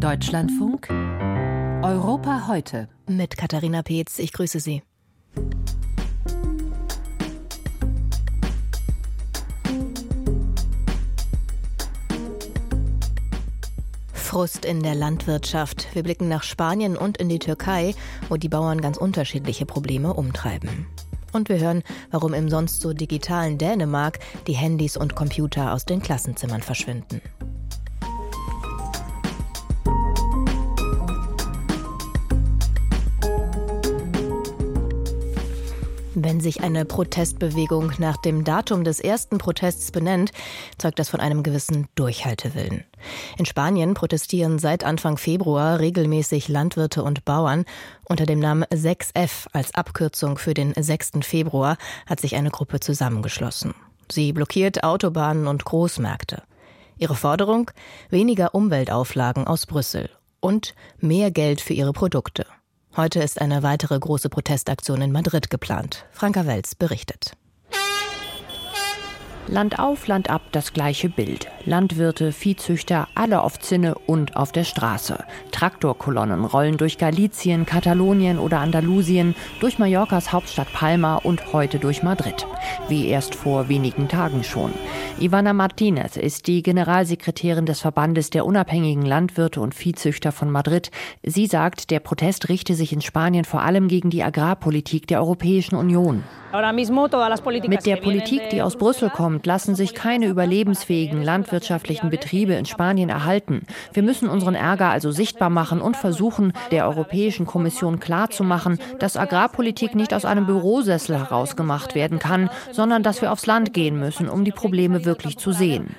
Deutschlandfunk Europa heute. Mit Katharina Peetz, ich grüße Sie. Frust in der Landwirtschaft. Wir blicken nach Spanien und in die Türkei, wo die Bauern ganz unterschiedliche Probleme umtreiben. Und wir hören, warum im sonst so digitalen Dänemark die Handys und Computer aus den Klassenzimmern verschwinden. Wenn sich eine Protestbewegung nach dem Datum des ersten Protests benennt, zeugt das von einem gewissen Durchhaltewillen. In Spanien protestieren seit Anfang Februar regelmäßig Landwirte und Bauern. Unter dem Namen 6F als Abkürzung für den 6. Februar hat sich eine Gruppe zusammengeschlossen. Sie blockiert Autobahnen und Großmärkte. Ihre Forderung? Weniger Umweltauflagen aus Brüssel und mehr Geld für ihre Produkte. Heute ist eine weitere große Protestaktion in Madrid geplant. Franka Welz berichtet. Land auf, Land ab, das gleiche Bild. Landwirte, Viehzüchter, alle auf Zinne und auf der Straße. Traktorkolonnen rollen durch Galizien, Katalonien oder Andalusien, durch Mallorcas Hauptstadt Palma und heute durch Madrid. Wie erst vor wenigen Tagen schon. Ivana Martinez ist die Generalsekretärin des Verbandes der unabhängigen Landwirte und Viehzüchter von Madrid. Sie sagt, der Protest richte sich in Spanien vor allem gegen die Agrarpolitik der Europäischen Union. Mit der Politik, die aus Brüssel kommt, lassen sich keine überlebensfähigen landwirtschaftlichen Betriebe in Spanien erhalten. Wir müssen unseren Ärger also sichtbar machen und versuchen, der Europäischen Kommission klarzumachen, dass Agrarpolitik nicht aus einem Bürosessel herausgemacht werden kann, sondern dass wir aufs Land gehen müssen, um die Probleme wirklich zu sehen.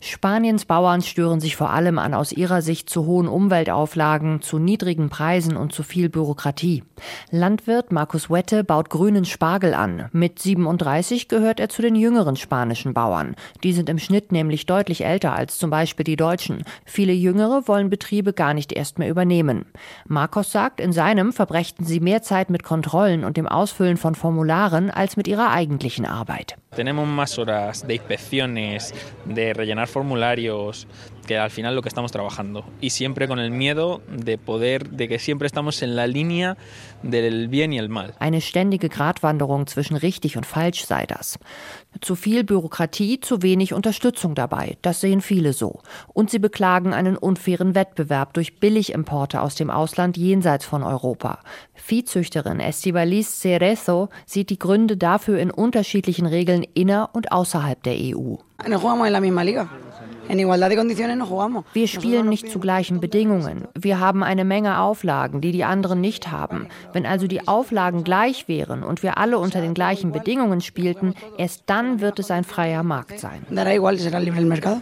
Spaniens Bauern stören sich vor allem an aus ihrer Sicht zu hohen Umweltauflagen, zu niedrigen Preisen und zu viel Bürokratie. Landwirt Markus Wette baut baut grünen Spargel an. Mit 37 gehört er zu den jüngeren spanischen Bauern. Die sind im Schnitt nämlich deutlich älter als zum Beispiel die Deutschen. Viele Jüngere wollen Betriebe gar nicht erst mehr übernehmen. Marcos sagt, in seinem verbrächten sie mehr Zeit mit Kontrollen und dem Ausfüllen von Formularen als mit ihrer eigentlichen Arbeit. Tenemos más horas de inspecciones, de rellenar formularios, que al final lo que estamos trabajando. Y siempre con el miedo de poder, de que siempre estamos en la línea del bien y el mal. Eine ständige Gratwanderung zwischen richtig und falsch sei das. Zu viel Bürokratie, zu wenig Unterstützung dabei. Das sehen viele so. Und sie beklagen einen unfairen Wettbewerb durch Billigimporte aus dem Ausland jenseits von Europa. Viehzüchterin Estivalis Cerezo sieht die Gründe dafür in unterschiedlichen Regeln inner und außerhalb der EU. Wir spielen nicht zu gleichen Bedingungen. Wir haben eine Menge Auflagen, die die anderen nicht haben. Wenn also die Auflagen gleich wären und wir alle unter den gleichen Bedingungen spielten, erst dann wird es ein freier Markt sein.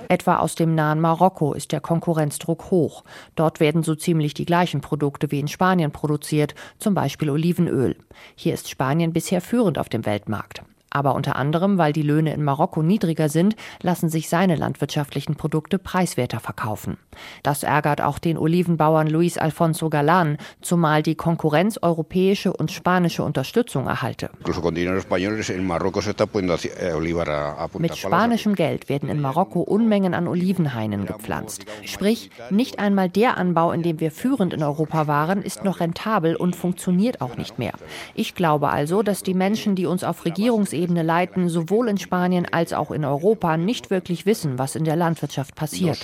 Etwa aus dem nahen Marokko ist der Konkurrenzdruck hoch. Dort werden so ziemlich die gleichen Produkte wie in Spanien produziert, zum Beispiel Olivenöl. Hier ist Spanien bisher führend auf dem Weltmarkt. Aber unter anderem, weil die Löhne in Marokko niedriger sind, lassen sich seine landwirtschaftlichen Produkte preiswerter verkaufen. Das ärgert auch den Olivenbauern Luis Alfonso Galan, zumal die Konkurrenz europäische und spanische Unterstützung erhalte. Mit spanischem Geld werden in Marokko Unmengen an Olivenhainen gepflanzt. Sprich, nicht einmal der Anbau, in dem wir führend in Europa waren, ist noch rentabel und funktioniert auch nicht mehr. Ich glaube also, dass die Menschen, die uns auf Regierungsebene Bundesebene leiten, sowohl in Spanien als auch in Europa nicht wirklich wissen, was in der Landwirtschaft passiert.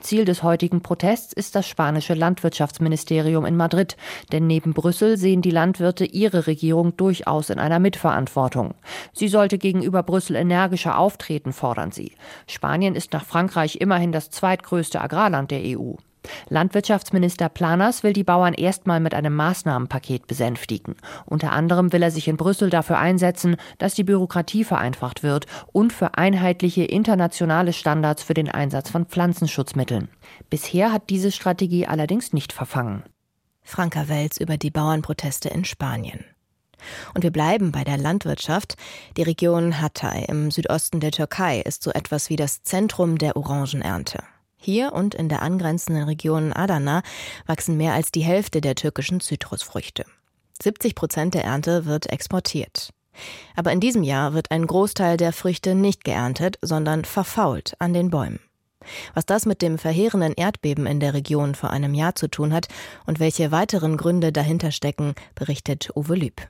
Ziel des heutigen Protests ist das spanische Landwirtschaftsministerium in Madrid, denn neben Brüssel sehen die Landwirte ihre Regierung durchaus in einer Mitverantwortung. Sie sollte gegenüber Brüssel energischer auftreten, fordern sie. Spanien ist nach Frankreich immerhin das zweitgrößte Agrarland der EU. Landwirtschaftsminister Planas will die Bauern erstmal mit einem Maßnahmenpaket besänftigen. Unter anderem will er sich in Brüssel dafür einsetzen, dass die Bürokratie vereinfacht wird und für einheitliche internationale Standards für den Einsatz von Pflanzenschutzmitteln. Bisher hat diese Strategie allerdings nicht verfangen. Franka Welz über die Bauernproteste in Spanien. Und wir bleiben bei der Landwirtschaft. Die Region Hatay im Südosten der Türkei ist so etwas wie das Zentrum der Orangenernte. Hier und in der angrenzenden Region Adana wachsen mehr als die Hälfte der türkischen Zitrusfrüchte. 70 Prozent der Ernte wird exportiert. Aber in diesem Jahr wird ein Großteil der Früchte nicht geerntet, sondern verfault an den Bäumen. Was das mit dem verheerenden Erdbeben in der Region vor einem Jahr zu tun hat und welche weiteren Gründe dahinter stecken, berichtet Uwe Lüb.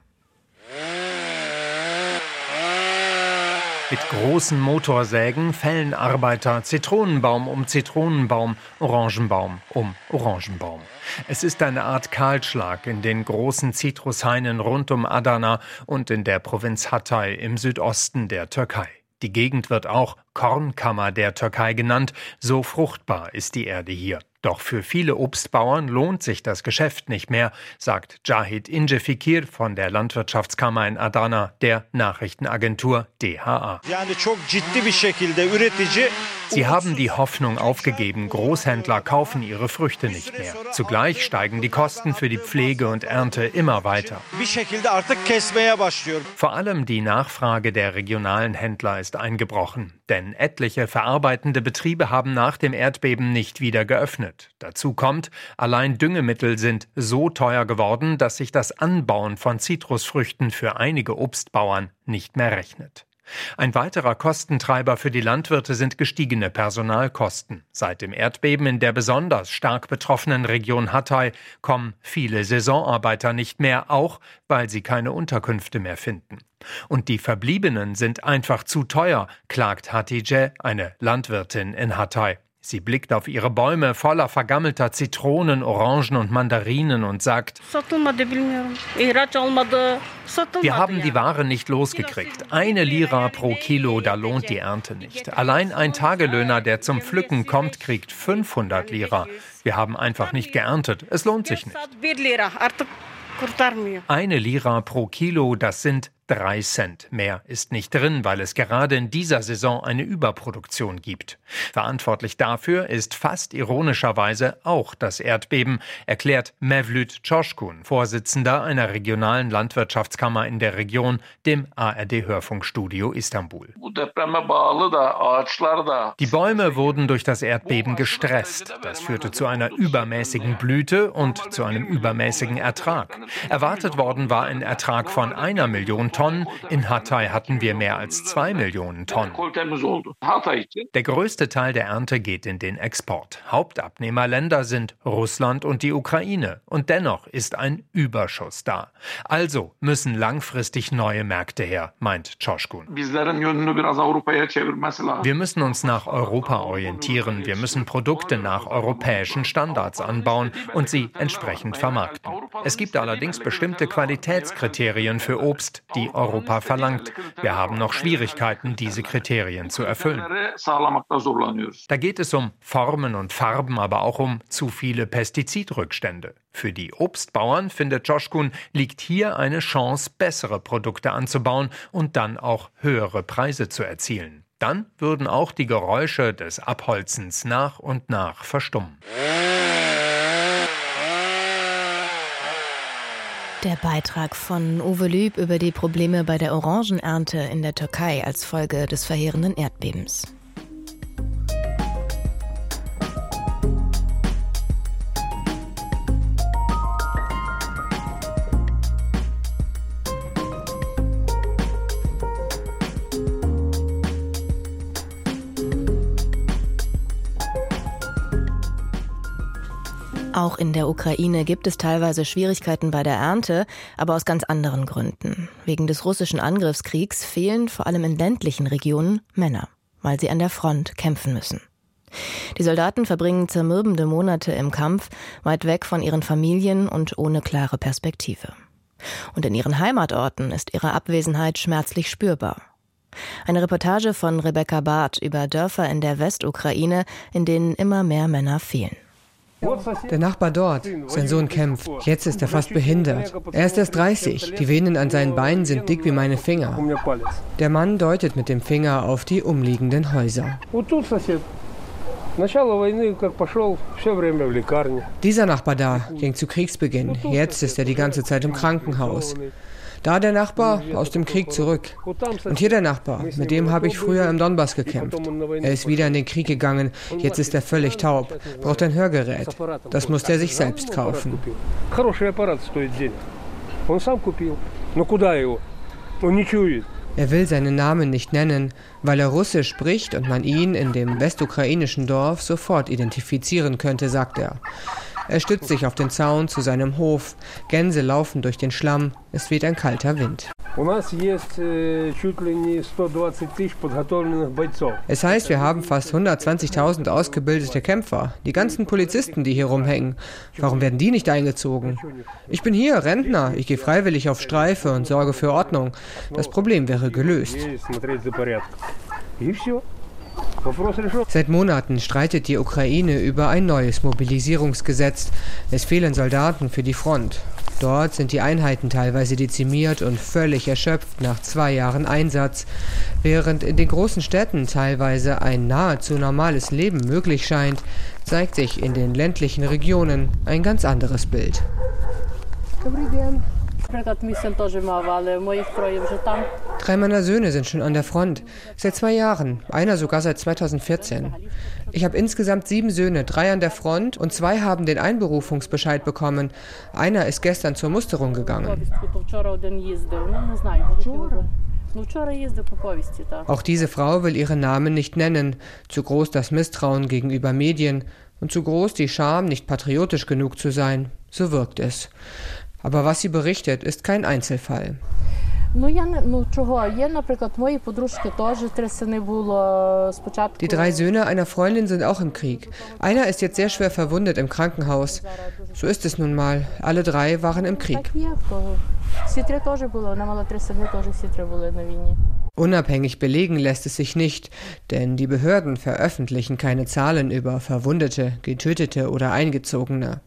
Mit großen Motorsägen fällen Arbeiter Zitronenbaum um Zitronenbaum, Orangenbaum um Orangenbaum. Es ist eine Art Kahlschlag in den großen Zitrushainen rund um Adana und in der Provinz Hatay im Südosten der Türkei. Die Gegend wird auch Kornkammer der Türkei genannt, so fruchtbar ist die Erde hier. Doch für viele Obstbauern lohnt sich das Geschäft nicht mehr, sagt Jahid Incefikir von der Landwirtschaftskammer in Adana, der Nachrichtenagentur DHA. Sie haben die Hoffnung aufgegeben, Großhändler kaufen ihre Früchte nicht mehr. Zugleich steigen die Kosten für die Pflege und Ernte immer weiter. Vor allem die Nachfrage der regionalen Händler ist eingebrochen, denn etliche verarbeitende Betriebe haben nach dem Erdbeben nicht wieder geöffnet. Dazu kommt, allein Düngemittel sind so teuer geworden, dass sich das Anbauen von Zitrusfrüchten für einige Obstbauern nicht mehr rechnet. Ein weiterer Kostentreiber für die Landwirte sind gestiegene Personalkosten. Seit dem Erdbeben in der besonders stark betroffenen Region Hatay kommen viele Saisonarbeiter nicht mehr, auch weil sie keine Unterkünfte mehr finden. Und die Verbliebenen sind einfach zu teuer, klagt Hatice, eine Landwirtin in Hatay. Sie blickt auf ihre Bäume voller vergammelter Zitronen, Orangen und Mandarinen und sagt, wir haben die Ware nicht losgekriegt. Eine Lira pro Kilo, da lohnt die Ernte nicht. Allein ein Tagelöhner, der zum Pflücken kommt, kriegt 500 Lira. Wir haben einfach nicht geerntet. Es lohnt sich nicht. Eine Lira pro Kilo, das sind Drei Cent mehr ist nicht drin, weil es gerade in dieser Saison eine Überproduktion gibt. Verantwortlich dafür ist fast ironischerweise auch das Erdbeben, erklärt Mevlüt Çoşkun, Vorsitzender einer regionalen Landwirtschaftskammer in der Region, dem ARD-Hörfunkstudio Istanbul. Die Bäume wurden durch das Erdbeben gestresst. Das führte zu einer übermäßigen Blüte und zu einem übermäßigen Ertrag. Erwartet worden war ein Ertrag von einer Million Tonnen. In Hatay hatten wir mehr als zwei Millionen Tonnen. Der größte Teil der Ernte geht in den Export. Hauptabnehmerländer sind Russland und die Ukraine. Und dennoch ist ein Überschuss da. Also müssen langfristig neue Märkte her, meint Çoşkun. Wir müssen uns nach Europa orientieren. Wir müssen Produkte nach europäischen Standards anbauen und sie entsprechend vermarkten. Es gibt allerdings bestimmte Qualitätskriterien für Obst, die die Europa verlangt. Wir haben noch Schwierigkeiten, diese Kriterien zu erfüllen. Da geht es um Formen und Farben, aber auch um zu viele Pestizidrückstände. Für die Obstbauern, findet Joschkun, liegt hier eine Chance, bessere Produkte anzubauen und dann auch höhere Preise zu erzielen. Dann würden auch die Geräusche des Abholzens nach und nach verstummen. Der Beitrag von Uwe Lüb über die Probleme bei der Orangenernte in der Türkei als Folge des verheerenden Erdbebens. Auch in der Ukraine gibt es teilweise Schwierigkeiten bei der Ernte, aber aus ganz anderen Gründen. Wegen des russischen Angriffskriegs fehlen vor allem in ländlichen Regionen Männer, weil sie an der Front kämpfen müssen. Die Soldaten verbringen zermürbende Monate im Kampf, weit weg von ihren Familien und ohne klare Perspektive. Und in ihren Heimatorten ist ihre Abwesenheit schmerzlich spürbar. Eine Reportage von Rebecca Barth über Dörfer in der Westukraine, in denen immer mehr Männer fehlen. Der Nachbar dort, sein Sohn kämpft. Jetzt ist er fast behindert. Er ist erst 30. Die Venen an seinen Beinen sind dick wie meine Finger. Der Mann deutet mit dem Finger auf die umliegenden Häuser. Dieser Nachbar da ging zu Kriegsbeginn. Jetzt ist er die ganze Zeit im Krankenhaus. Da der Nachbar aus dem Krieg zurück. Und hier der Nachbar, mit dem habe ich früher im Donbass gekämpft. Er ist wieder in den Krieg gegangen, jetzt ist er völlig taub, braucht ein Hörgerät. Das muss er sich selbst kaufen. Er will seinen Namen nicht nennen, weil er Russisch spricht und man ihn in dem westukrainischen Dorf sofort identifizieren könnte, sagt er. Er stützt sich auf den Zaun zu seinem Hof. Gänse laufen durch den Schlamm. Es weht ein kalter Wind. Э, es heißt, wir haben fast 120.000 ausgebildete Kämpfer, die ganzen Polizisten, die hier rumhängen. Warum werden die nicht eingezogen? Ich bin hier, Rentner. Ich gehe freiwillig auf Streife und sorge für Ordnung. Das Problem wäre gelöst. Seit Monaten streitet die Ukraine über ein neues Mobilisierungsgesetz. Es fehlen Soldaten für die Front. Dort sind die Einheiten teilweise dezimiert und völlig erschöpft nach zwei Jahren Einsatz, während in den großen Städten teilweise ein nahezu normales Leben möglich scheint, zeigt sich in den ländlichen Regionen ein ganz anderes Bild. Drei meiner Söhne sind schon an der Front. Seit zwei Jahren. Einer sogar seit 2014. Ich habe insgesamt sieben Söhne, drei an der Front und zwei haben den Einberufungsbescheid bekommen. Einer ist gestern zur Musterung gegangen. Auch diese Frau will ihren Namen nicht nennen. Zu groß das Misstrauen gegenüber Medien und zu groß die Scham, nicht patriotisch genug zu sein. So wirkt es. Aber was sie berichtet, ist kein Einzelfall. Die drei Söhne einer Freundin sind auch im Krieg. Einer ist jetzt sehr schwer verwundet im Krankenhaus. So ist es nun mal. Alle drei waren im Krieg. Unabhängig belegen lässt es sich nicht, denn die Behörden veröffentlichen keine Zahlen über Verwundete, Getötete oder Eingezogene.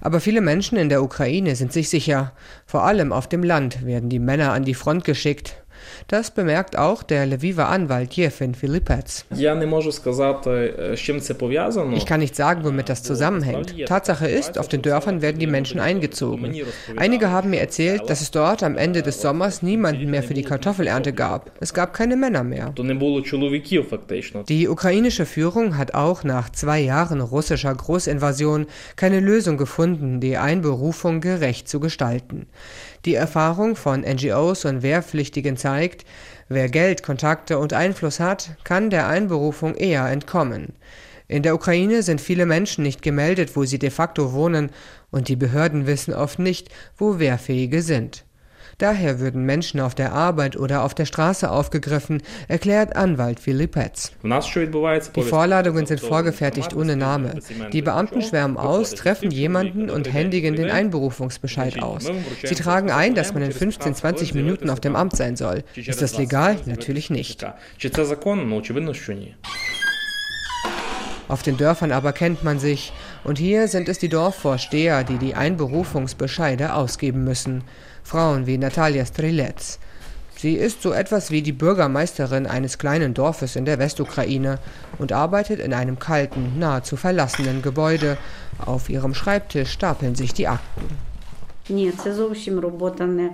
Aber viele Menschen in der Ukraine sind sich sicher, vor allem auf dem Land werden die Männer an die Front geschickt. Das bemerkt auch der Lviver Anwalt Jefin Filipets. Ich kann nicht sagen, womit das zusammenhängt. Tatsache ist, auf den Dörfern werden die Menschen eingezogen. Einige haben mir erzählt, dass es dort am Ende des Sommers niemanden mehr für die Kartoffelernte gab. Es gab keine Männer mehr. Die ukrainische Führung hat auch nach zwei Jahren russischer Großinvasion keine Lösung gefunden, die Einberufung gerecht zu gestalten. Die Erfahrung von NGOs und Wehrpflichtigen zeigt, wer Geld, Kontakte und Einfluss hat, kann der Einberufung eher entkommen. In der Ukraine sind viele Menschen nicht gemeldet, wo sie de facto wohnen, und die Behörden wissen oft nicht, wo Wehrfähige sind. Daher würden Menschen auf der Arbeit oder auf der Straße aufgegriffen, erklärt Anwalt Philippetz. Die Vorladungen sind vorgefertigt ohne Name. Die Beamten schwärmen aus, treffen jemanden und händigen den Einberufungsbescheid aus. Sie tragen ein, dass man in 15, 20 Minuten auf dem Amt sein soll. Ist das legal? Natürlich nicht. Auf den Dörfern aber kennt man sich, und hier sind es die Dorfvorsteher, die die Einberufungsbescheide ausgeben müssen. Frauen wie Natalia Strilets. Sie ist so etwas wie die Bürgermeisterin eines kleinen Dorfes in der Westukraine und arbeitet in einem kalten, nahezu verlassenen Gebäude. Auf ihrem Schreibtisch stapeln sich die Akten. Ні, це зовсім робота не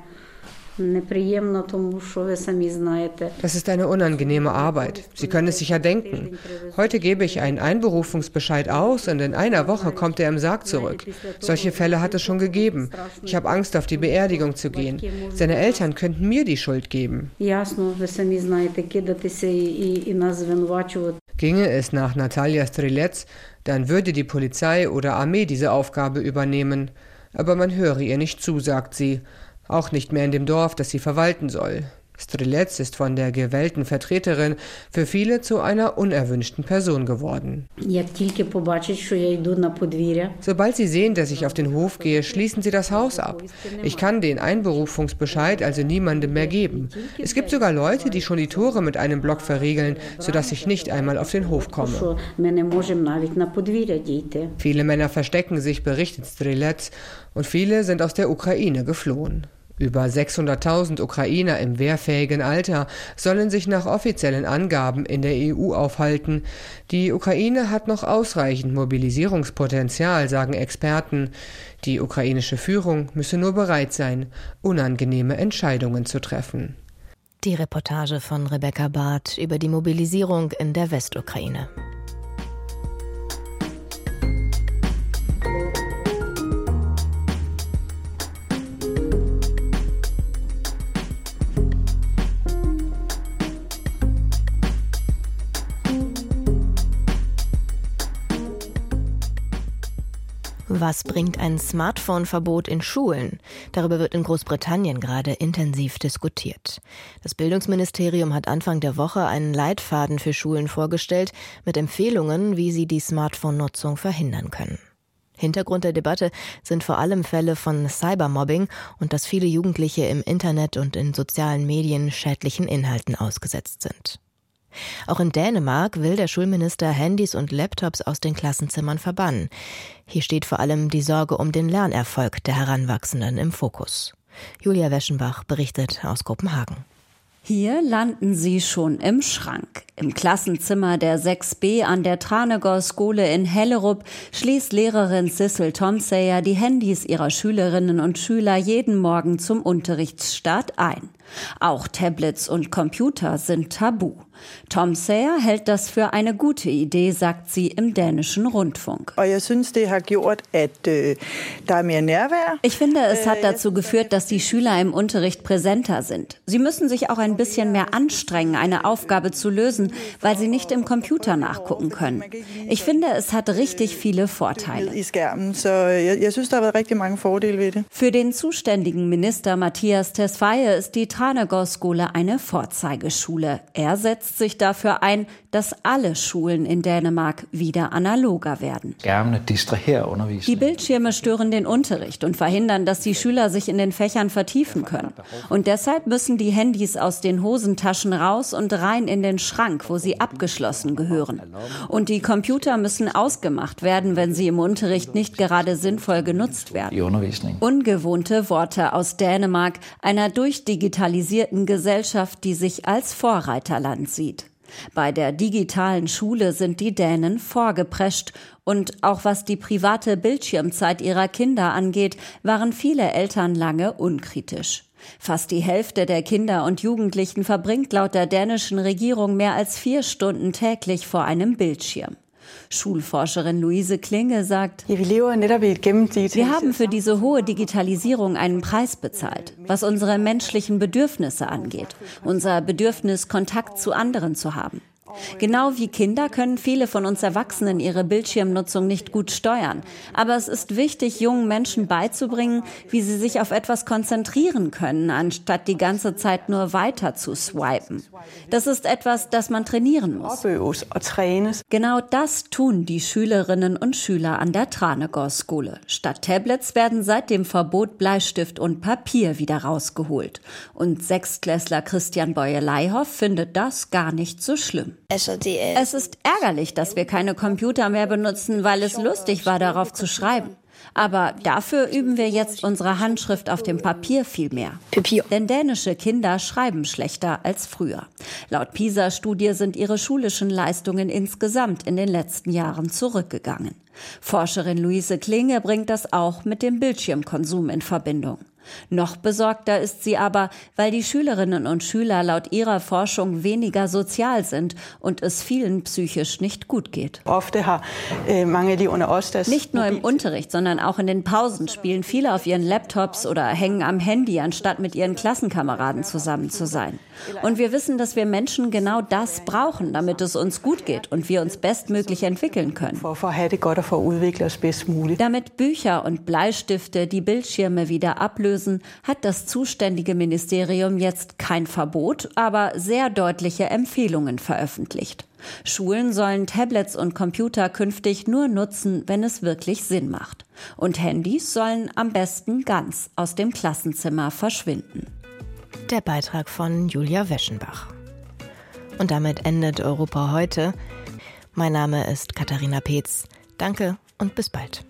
das ist eine unangenehme Arbeit. Sie können es sicher denken. Heute gebe ich einen Einberufungsbescheid aus und in einer Woche kommt er im Sarg zurück. Solche Fälle hat es schon gegeben. Ich habe Angst, auf die Beerdigung zu gehen. Seine Eltern könnten mir die Schuld geben. Ginge es nach Natalia Strilets, dann würde die Polizei oder Armee diese Aufgabe übernehmen. Aber man höre ihr nicht zu, sagt sie auch nicht mehr in dem Dorf, das sie verwalten soll. Strilets ist von der gewählten Vertreterin für viele zu einer unerwünschten Person geworden. Sobald sie sehen, dass ich auf den Hof gehe, schließen sie das Haus ab. Ich kann den Einberufungsbescheid also niemandem mehr geben. Es gibt sogar Leute, die schon die Tore mit einem Block verriegeln, sodass ich nicht einmal auf den Hof komme. Viele Männer verstecken sich, berichtet Strilets, und viele sind aus der Ukraine geflohen. Über 600.000 Ukrainer im wehrfähigen Alter sollen sich nach offiziellen Angaben in der EU aufhalten. Die Ukraine hat noch ausreichend Mobilisierungspotenzial, sagen Experten. Die ukrainische Führung müsse nur bereit sein, unangenehme Entscheidungen zu treffen. Die Reportage von Rebecca Barth über die Mobilisierung in der Westukraine. Was bringt ein Smartphone-Verbot in Schulen? Darüber wird in Großbritannien gerade intensiv diskutiert. Das Bildungsministerium hat Anfang der Woche einen Leitfaden für Schulen vorgestellt mit Empfehlungen, wie sie die Smartphone-Nutzung verhindern können. Hintergrund der Debatte sind vor allem Fälle von Cybermobbing und dass viele Jugendliche im Internet und in sozialen Medien schädlichen Inhalten ausgesetzt sind. Auch in Dänemark will der Schulminister Handys und Laptops aus den Klassenzimmern verbannen. Hier steht vor allem die Sorge um den Lernerfolg der Heranwachsenden im Fokus. Julia Weschenbach berichtet aus Kopenhagen. Hier landen sie schon im Schrank. Im Klassenzimmer der 6b an der Tranegård-Skole in Hellerup schließt Lehrerin Sissel Tomsayer die Handys ihrer Schülerinnen und Schüler jeden Morgen zum Unterrichtsstart ein. Auch Tablets und Computer sind tabu. Tom Sayer hält das für eine gute Idee, sagt sie im dänischen Rundfunk. Øh, ich finde, es hat dazu geführt, dass die Schüler im Unterricht präsenter sind. Sie müssen sich auch ein bisschen mehr anstrengen, eine Aufgabe zu lösen, weil sie nicht im Computer nachgucken können. Ich finde, es hat richtig viele Vorteile. Für den zuständigen Minister Matthias Tesfaye ist die Tranegård-Skole eine Vorzeigeschule. Er setzt sich dafür ein, dass alle Schulen in Dänemark wieder analoger werden. Die Bildschirme stören den Unterricht und verhindern, dass die Schüler sich in den Fächern vertiefen können. Und deshalb müssen die Handys aus den Hosentaschen raus und rein in den Schrank, wo sie abgeschlossen gehören. Und die Computer müssen ausgemacht werden, wenn sie im Unterricht nicht gerade sinnvoll genutzt werden. Ungewohnte Worte aus Dänemark, einer durchdigitalisierten Gesellschaft, die sich als Vorreiterland sieht. Bei der digitalen Schule sind die Dänen vorgeprescht und auch was die private Bildschirmzeit ihrer Kinder angeht, waren viele Eltern lange unkritisch. Fast die Hälfte der Kinder und Jugendlichen verbringt laut der dänischen Regierung mehr als vier Stunden täglich vor einem Bildschirm. Schulforscherin Luise Klinge sagt, wir haben für diese hohe Digitalisierung einen Preis bezahlt, was unsere menschlichen Bedürfnisse angeht, unser Bedürfnis, Kontakt zu anderen zu haben. Genau wie Kinder können viele von uns Erwachsenen ihre Bildschirmnutzung nicht gut steuern. Aber es ist wichtig, jungen Menschen beizubringen, wie sie sich auf etwas konzentrieren können, anstatt die ganze Zeit nur weiter zu swipen. Das ist etwas, das man trainieren muss. Genau das tun die Schülerinnen und Schüler an der Tranegård-Skole. Statt Tablets werden seit dem Verbot Bleistift und Papier wieder rausgeholt. Und Sechstklässler Christian Boye-Leihoff findet das gar nicht so schlimm. Es ist ärgerlich, dass wir keine Computer mehr benutzen, weil es lustig war, darauf zu schreiben. Aber dafür üben wir jetzt unsere Handschrift auf dem Papier viel mehr. Denn dänische Kinder schreiben schlechter als früher. Laut PISA-Studie sind ihre schulischen Leistungen insgesamt in den letzten Jahren zurückgegangen. Forscherin Luise Klinge bringt das auch mit dem Bildschirmkonsum in Verbindung. Noch besorgter ist sie aber, weil die Schülerinnen und Schüler laut ihrer Forschung weniger sozial sind und es vielen psychisch nicht gut geht. Äh, nicht nur im Unterricht, sondern auch in den Pausen spielen viele auf ihren Laptops oder hängen am Handy, anstatt mit ihren Klassenkameraden zusammen zu sein. Und wir wissen, dass wir Menschen genau das brauchen, damit es uns gut geht und wir uns bestmöglich entwickeln können. Damit Bücher und Bleistifte die Bildschirme wieder ablösen, hat das zuständige Ministerium jetzt kein Verbot, aber sehr deutliche Empfehlungen veröffentlicht. Schulen sollen Tablets und Computer künftig nur nutzen, wenn es wirklich Sinn macht. Und Handys sollen am besten ganz aus dem Klassenzimmer verschwinden. Der Beitrag von Julia Weschenbach. Und damit endet Europa heute. Mein Name ist Katharina Peetz. Danke und bis bald.